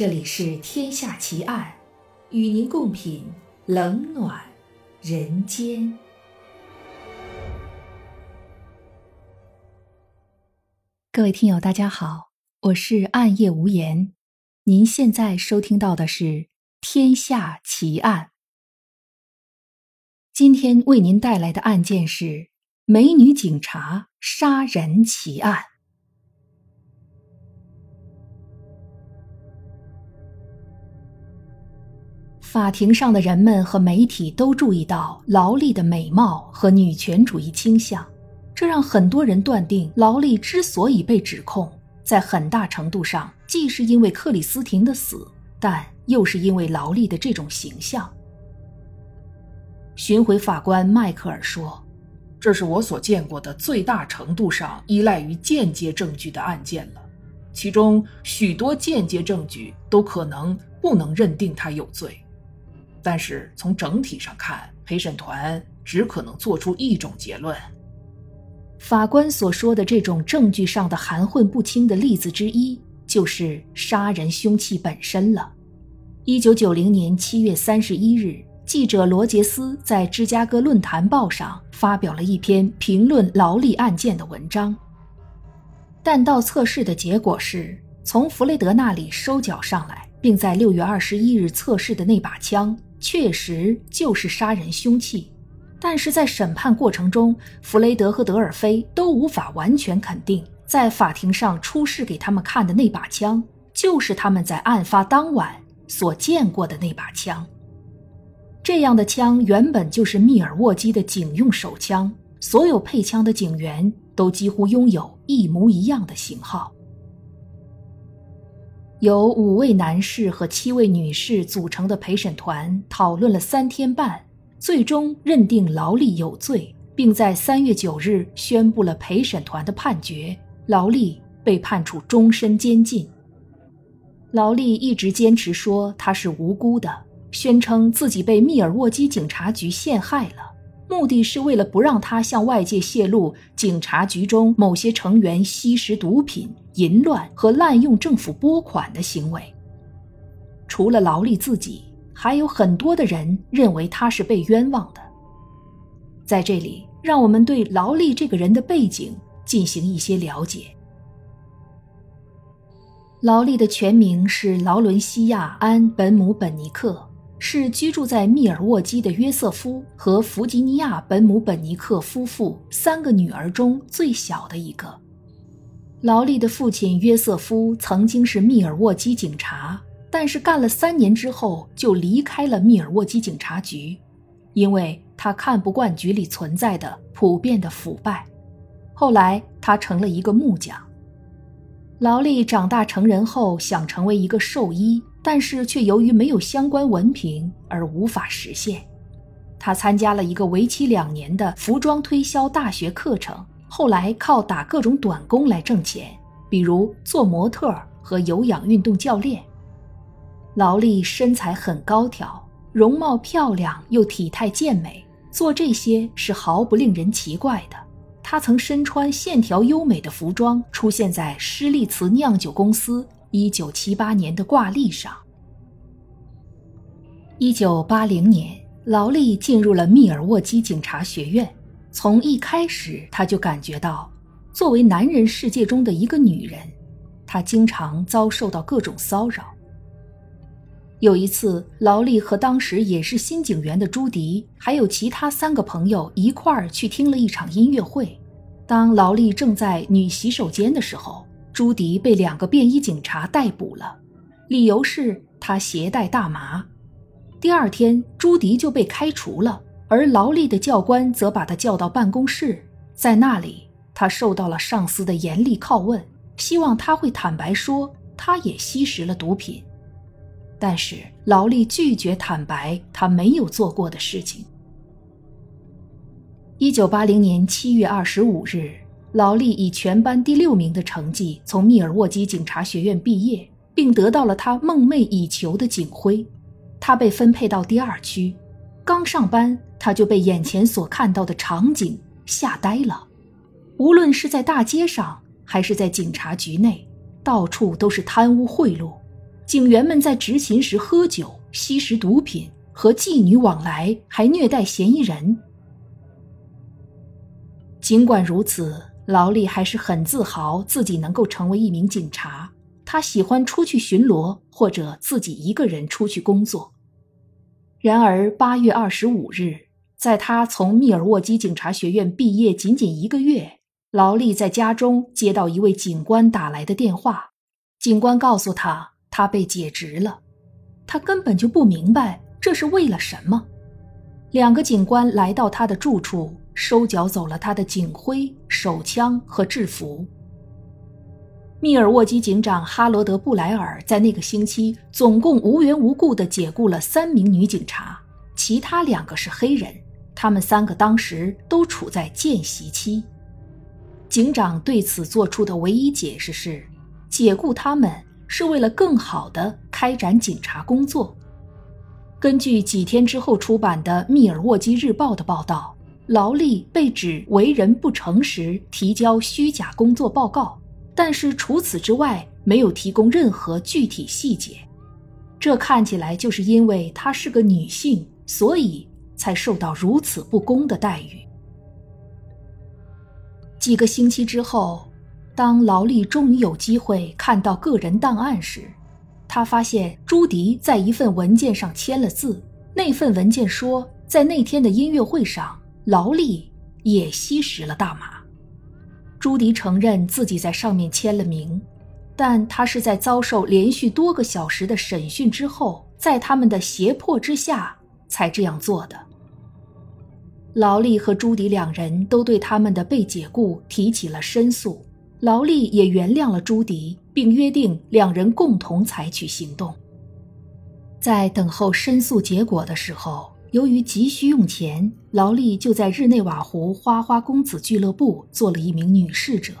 这里是《天下奇案》，与您共品冷暖人间。各位听友，大家好，我是暗夜无言。您现在收听到的是《天下奇案》。今天为您带来的案件是美女警察杀人奇案。法庭上的人们和媒体都注意到劳力的美貌和女权主义倾向，这让很多人断定劳力之所以被指控，在很大程度上既是因为克里斯汀的死，但又是因为劳力的这种形象。巡回法官迈克尔说：“这是我所见过的最大程度上依赖于间接证据的案件了，其中许多间接证据都可能不能认定他有罪。”但是从整体上看，陪审团只可能做出一种结论。法官所说的这种证据上的含混不清的例子之一，就是杀人凶器本身了。一九九零年七月三十一日，记者罗杰斯在《芝加哥论坛报》上发表了一篇评论劳力案件的文章。弹道测试的结果是，从弗雷德那里收缴上来，并在六月二十一日测试的那把枪。确实就是杀人凶器，但是在审判过程中，弗雷德和德尔菲都无法完全肯定，在法庭上出示给他们看的那把枪就是他们在案发当晚所见过的那把枪。这样的枪原本就是密尔沃基的警用手枪，所有配枪的警员都几乎拥有一模一样的型号。由五位男士和七位女士组成的陪审团讨论了三天半，最终认定劳力有罪，并在三月九日宣布了陪审团的判决：劳力被判处终身监禁。劳力一直坚持说他是无辜的，宣称自己被密尔沃基警察局陷害了，目的是为了不让他向外界泄露警察局中某些成员吸食毒品。淫乱和滥用政府拨款的行为。除了劳力自己，还有很多的人认为他是被冤枉的。在这里，让我们对劳力这个人的背景进行一些了解。劳力的全名是劳伦西亚·安·本姆本尼克，是居住在密尔沃基的约瑟夫和弗吉尼亚·本姆本尼克夫妇三个女儿中最小的一个。劳力的父亲约瑟夫曾经是密尔沃基警察，但是干了三年之后就离开了密尔沃基警察局，因为他看不惯局里存在的普遍的腐败。后来他成了一个木匠。劳力长大成人后想成为一个兽医，但是却由于没有相关文凭而无法实现。他参加了一个为期两年的服装推销大学课程。后来靠打各种短工来挣钱，比如做模特和有氧运动教练。劳力身材很高挑，容貌漂亮又体态健美，做这些是毫不令人奇怪的。他曾身穿线条优美的服装，出现在施利茨酿酒公司1978年的挂历上。1980年，劳力进入了密尔沃基警察学院。从一开始，他就感觉到，作为男人世界中的一个女人，她经常遭受到各种骚扰。有一次，劳力和当时也是新警员的朱迪，还有其他三个朋友一块儿去听了一场音乐会。当劳力正在女洗手间的时候，朱迪被两个便衣警察逮捕了，理由是他携带大麻。第二天，朱迪就被开除了。而劳力的教官则把他叫到办公室，在那里，他受到了上司的严厉拷问，希望他会坦白说他也吸食了毒品。但是劳力拒绝坦白他没有做过的事情。一九八零年七月二十五日，劳力以全班第六名的成绩从密尔沃基警察学院毕业，并得到了他梦寐以求的警徽。他被分配到第二区，刚上班。他就被眼前所看到的场景吓呆了，无论是在大街上还是在警察局内，到处都是贪污贿赂，警员们在执勤时喝酒、吸食毒品，和妓女往来，还虐待嫌疑人。尽管如此，劳力还是很自豪自己能够成为一名警察。他喜欢出去巡逻，或者自己一个人出去工作。然而，八月二十五日，在他从密尔沃基警察学院毕业仅仅一个月，劳力在家中接到一位警官打来的电话。警官告诉他，他被解职了。他根本就不明白这是为了什么。两个警官来到他的住处。收缴走了他的警徽、手枪和制服。密尔沃基警长哈罗德·布莱尔在那个星期总共无缘无故地解雇了三名女警察，其他两个是黑人。他们三个当时都处在见习期。警长对此做出的唯一解释是，解雇他们是为了更好地开展警察工作。根据几天之后出版的《密尔沃基日报》的报道。劳力被指为人不诚实，提交虚假工作报告，但是除此之外没有提供任何具体细节。这看起来就是因为她是个女性，所以才受到如此不公的待遇。几个星期之后，当劳力终于有机会看到个人档案时，他发现朱迪在一份文件上签了字。那份文件说，在那天的音乐会上。劳力也吸食了大麻。朱迪承认自己在上面签了名，但他是在遭受连续多个小时的审讯之后，在他们的胁迫之下才这样做的。劳力和朱迪两人都对他们的被解雇提起了申诉，劳力也原谅了朱迪，并约定两人共同采取行动。在等候申诉结果的时候。由于急需用钱，劳力就在日内瓦湖花花公子俱乐部做了一名女侍者。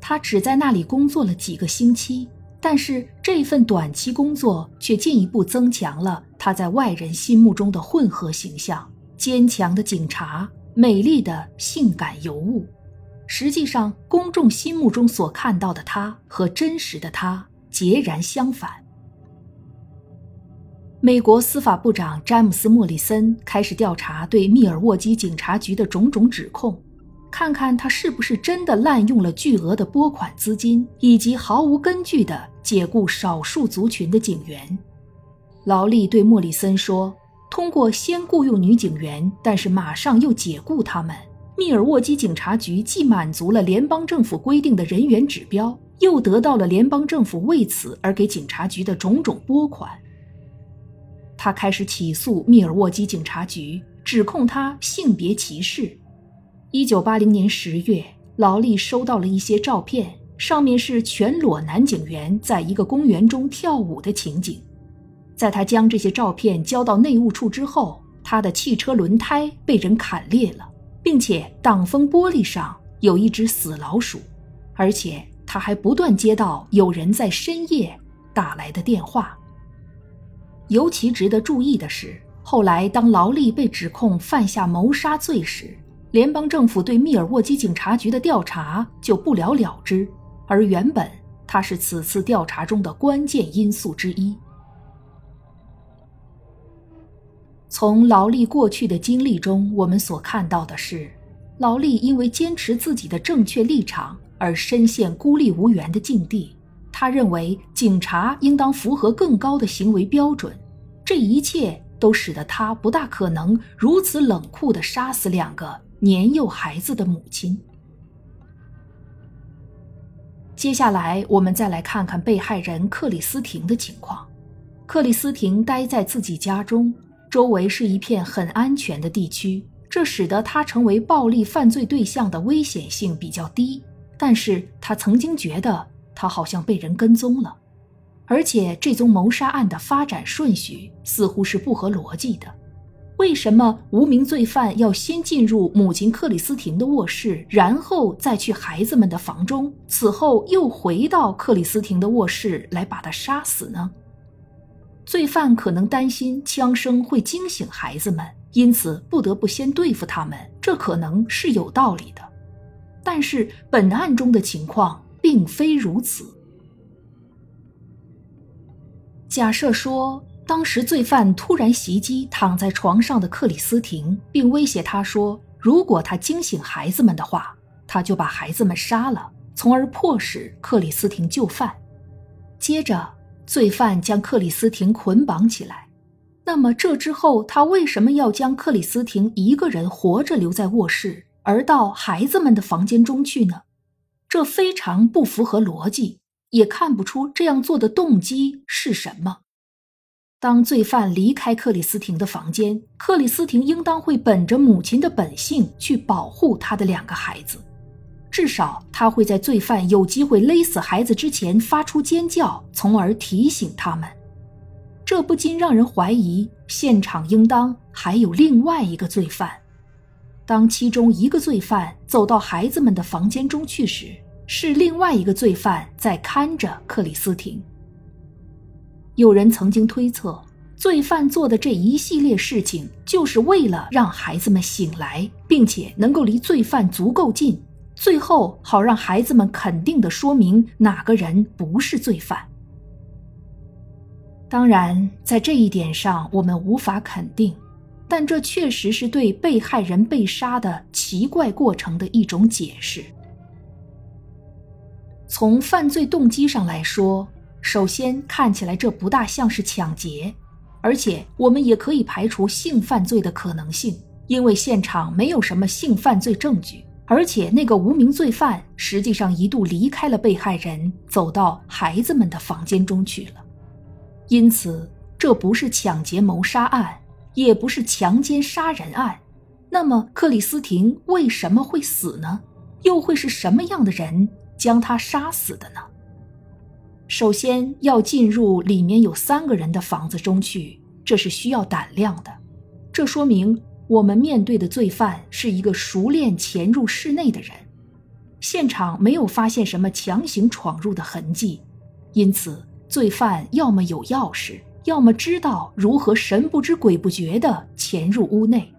她只在那里工作了几个星期，但是这份短期工作却进一步增强了她在外人心目中的混合形象：坚强的警察，美丽的性感尤物。实际上，公众心目中所看到的她和真实的她截然相反。美国司法部长詹姆斯·莫里森开始调查对密尔沃基警察局的种种指控，看看他是不是真的滥用了巨额的拨款资金，以及毫无根据的解雇少数族群的警员。劳力对莫里森说：“通过先雇佣女警员，但是马上又解雇他们，密尔沃基警察局既满足了联邦政府规定的人员指标，又得到了联邦政府为此而给警察局的种种拨款。”他开始起诉密尔沃基警察局，指控他性别歧视。一九八零年十月，劳力收到了一些照片，上面是全裸男警员在一个公园中跳舞的情景。在他将这些照片交到内务处之后，他的汽车轮胎被人砍裂了，并且挡风玻璃上有一只死老鼠。而且他还不断接到有人在深夜打来的电话。尤其值得注意的是，后来当劳力被指控犯下谋杀罪时，联邦政府对密尔沃基警察局的调查就不了了之，而原本他是此次调查中的关键因素之一。从劳力过去的经历中，我们所看到的是，劳力因为坚持自己的正确立场而深陷孤立无援的境地。他认为警察应当符合更高的行为标准，这一切都使得他不大可能如此冷酷地杀死两个年幼孩子的母亲。接下来，我们再来看看被害人克里斯汀的情况。克里斯汀待在自己家中，周围是一片很安全的地区，这使得他成为暴力犯罪对象的危险性比较低。但是他曾经觉得。他好像被人跟踪了，而且这宗谋杀案的发展顺序似乎是不合逻辑的。为什么无名罪犯要先进入母亲克里斯汀的卧室，然后再去孩子们的房中，此后又回到克里斯汀的卧室来把他杀死呢？罪犯可能担心枪声会惊醒孩子们，因此不得不先对付他们，这可能是有道理的。但是本案中的情况。并非如此。假设说，当时罪犯突然袭击躺在床上的克里斯汀，并威胁他说，如果他惊醒孩子们的话，他就把孩子们杀了，从而迫使克里斯汀就范。接着，罪犯将克里斯汀捆绑起来。那么，这之后他为什么要将克里斯汀一个人活着留在卧室，而到孩子们的房间中去呢？这非常不符合逻辑。也看不出这样做的动机是什么。当罪犯离开克里斯汀的房间，克里斯汀应当会本着母亲的本性去保护他的两个孩子，至少他会在罪犯有机会勒死孩子之前发出尖叫，从而提醒他们。这不禁让人怀疑，现场应当还有另外一个罪犯。当其中一个罪犯走到孩子们的房间中去时，是另外一个罪犯在看着克里斯汀。有人曾经推测，罪犯做的这一系列事情，就是为了让孩子们醒来，并且能够离罪犯足够近，最后好让孩子们肯定的说明哪个人不是罪犯。当然，在这一点上我们无法肯定，但这确实是对被害人被杀的奇怪过程的一种解释。从犯罪动机上来说，首先看起来这不大像是抢劫，而且我们也可以排除性犯罪的可能性，因为现场没有什么性犯罪证据，而且那个无名罪犯实际上一度离开了被害人，走到孩子们的房间中去了，因此这不是抢劫谋杀案，也不是强奸杀人案。那么克里斯汀为什么会死呢？又会是什么样的人？将他杀死的呢？首先要进入里面有三个人的房子中去，这是需要胆量的。这说明我们面对的罪犯是一个熟练潜入室内的人。现场没有发现什么强行闯入的痕迹，因此罪犯要么有钥匙，要么知道如何神不知鬼不觉地潜入屋内。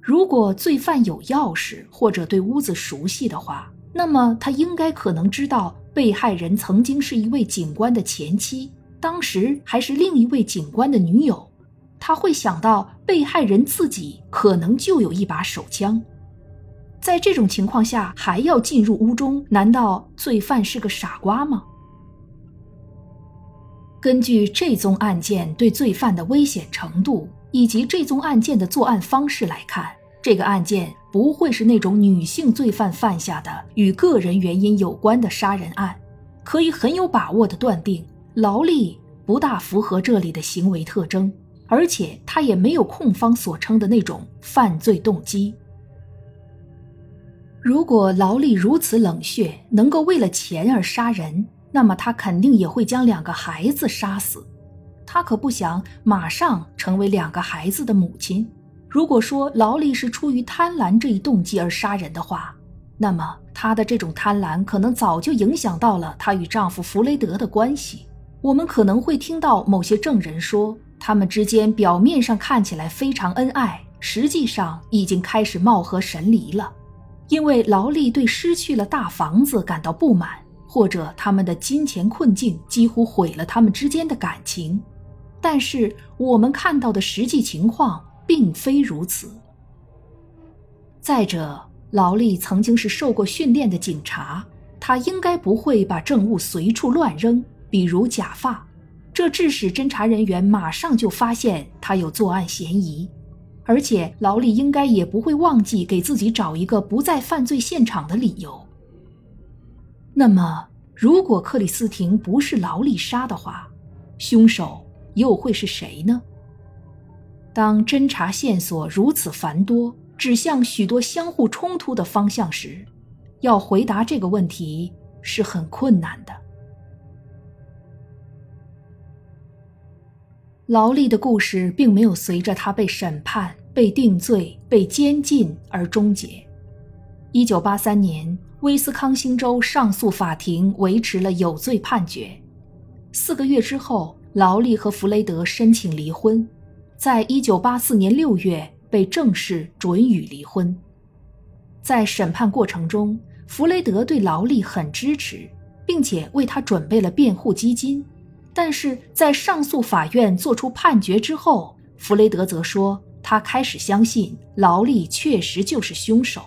如果罪犯有钥匙或者对屋子熟悉的话，那么他应该可能知道被害人曾经是一位警官的前妻，当时还是另一位警官的女友。他会想到被害人自己可能就有一把手枪。在这种情况下还要进入屋中，难道罪犯是个傻瓜吗？根据这宗案件对罪犯的危险程度以及这宗案件的作案方式来看，这个案件。不会是那种女性罪犯犯下的与个人原因有关的杀人案，可以很有把握地断定，劳力不大符合这里的行为特征，而且他也没有控方所称的那种犯罪动机。如果劳力如此冷血，能够为了钱而杀人，那么他肯定也会将两个孩子杀死，他可不想马上成为两个孩子的母亲。如果说劳力是出于贪婪这一动机而杀人的话，那么她的这种贪婪可能早就影响到了她与丈夫弗雷德的关系。我们可能会听到某些证人说，他们之间表面上看起来非常恩爱，实际上已经开始貌合神离了。因为劳力对失去了大房子感到不满，或者他们的金钱困境几乎毁了他们之间的感情。但是我们看到的实际情况。并非如此。再者，劳力曾经是受过训练的警察，他应该不会把证物随处乱扔，比如假发，这致使侦查人员马上就发现他有作案嫌疑。而且，劳力应该也不会忘记给自己找一个不在犯罪现场的理由。那么，如果克里斯汀不是劳力杀的话，凶手又会是谁呢？当侦查线索如此繁多，指向许多相互冲突的方向时，要回答这个问题是很困难的。劳力的故事并没有随着他被审判、被定罪、被监禁而终结。一九八三年，威斯康星州上诉法庭维持了有罪判决。四个月之后，劳力和弗雷德申请离婚。在一九八四年六月被正式准予离婚。在审判过程中，弗雷德对劳力很支持，并且为他准备了辩护基金。但是在上诉法院作出判决之后，弗雷德则说他开始相信劳力确实就是凶手。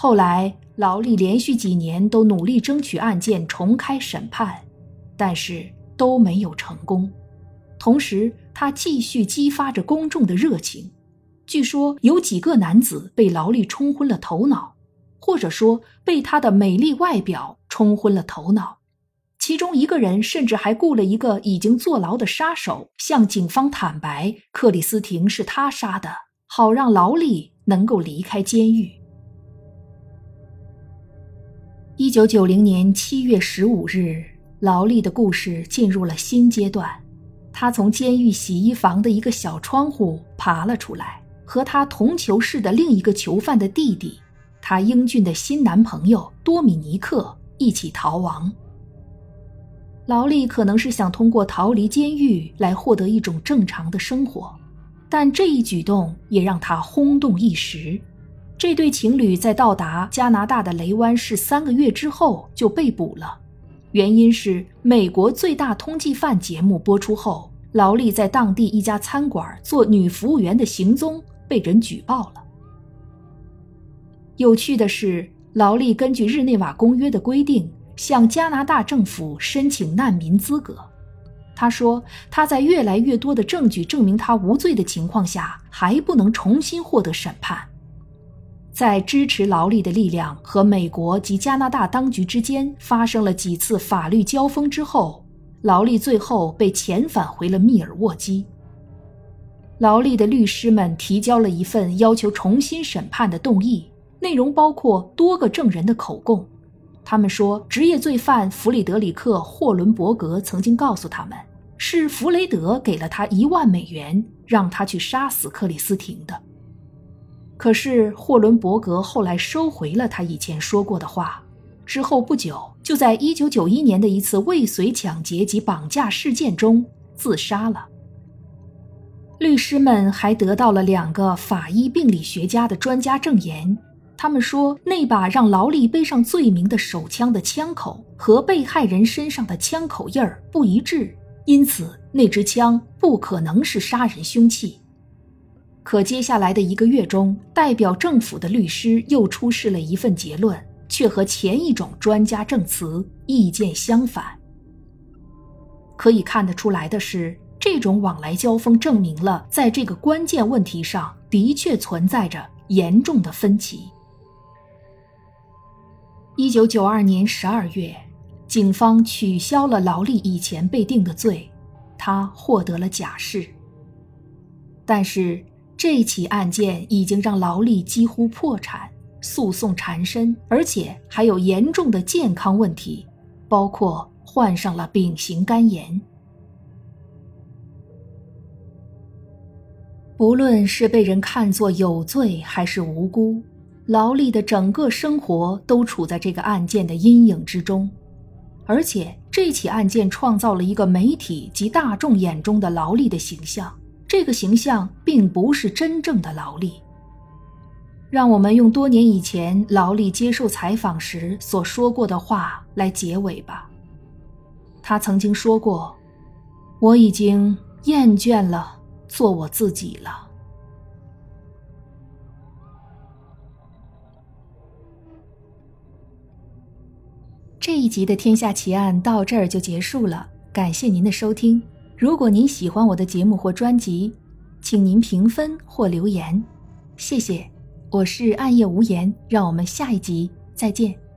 后来，劳力连续几年都努力争取案件重开审判，但是都没有成功。同时，他继续激发着公众的热情。据说有几个男子被劳力冲昏了头脑，或者说被他的美丽外表冲昏了头脑。其中一个人甚至还雇了一个已经坐牢的杀手，向警方坦白克里斯汀是他杀的，好让劳力能够离开监狱。一九九零年七月十五日，劳力的故事进入了新阶段。他从监狱洗衣房的一个小窗户爬了出来，和他同囚室的另一个囚犯的弟弟，他英俊的新男朋友多米尼克一起逃亡。劳力可能是想通过逃离监狱来获得一种正常的生活，但这一举动也让他轰动一时。这对情侣在到达加拿大的雷湾市三个月之后就被捕了，原因是美国最大通缉犯节目播出后，劳力在当地一家餐馆做女服务员的行踪被人举报了。有趣的是，劳力根据日内瓦公约的规定向加拿大政府申请难民资格。他说他在越来越多的证据证明他无罪的情况下，还不能重新获得审判。在支持劳力的力量和美国及加拿大当局之间发生了几次法律交锋之后，劳力最后被遣返回了密尔沃基。劳力的律师们提交了一份要求重新审判的动议，内容包括多个证人的口供。他们说，职业罪犯弗里德里克·霍伦伯格曾经告诉他们，是弗雷德给了他一万美元，让他去杀死克里斯汀的。可是霍伦伯格后来收回了他以前说过的话，之后不久就在1991年的一次未遂抢劫及绑架事件中自杀了。律师们还得到了两个法医病理学家的专家证言，他们说那把让劳力背上罪名的手枪的枪口和被害人身上的枪口印儿不一致，因此那支枪不可能是杀人凶器。可接下来的一个月中，代表政府的律师又出示了一份结论，却和前一种专家证词意见相反。可以看得出来的是，这种往来交锋证明了，在这个关键问题上的确存在着严重的分歧。一九九二年十二月，警方取消了劳力以前被定的罪，他获得了假释。但是。这起案件已经让劳力几乎破产，诉讼缠身，而且还有严重的健康问题，包括患上了丙型肝炎。不论是被人看作有罪还是无辜，劳力的整个生活都处在这个案件的阴影之中，而且这起案件创造了一个媒体及大众眼中的劳力的形象。这个形象并不是真正的劳力。让我们用多年以前劳力接受采访时所说过的话来结尾吧。他曾经说过：“我已经厌倦了做我自己了。”这一集的《天下奇案》到这儿就结束了，感谢您的收听。如果您喜欢我的节目或专辑，请您评分或留言，谢谢。我是暗夜无言，让我们下一集再见。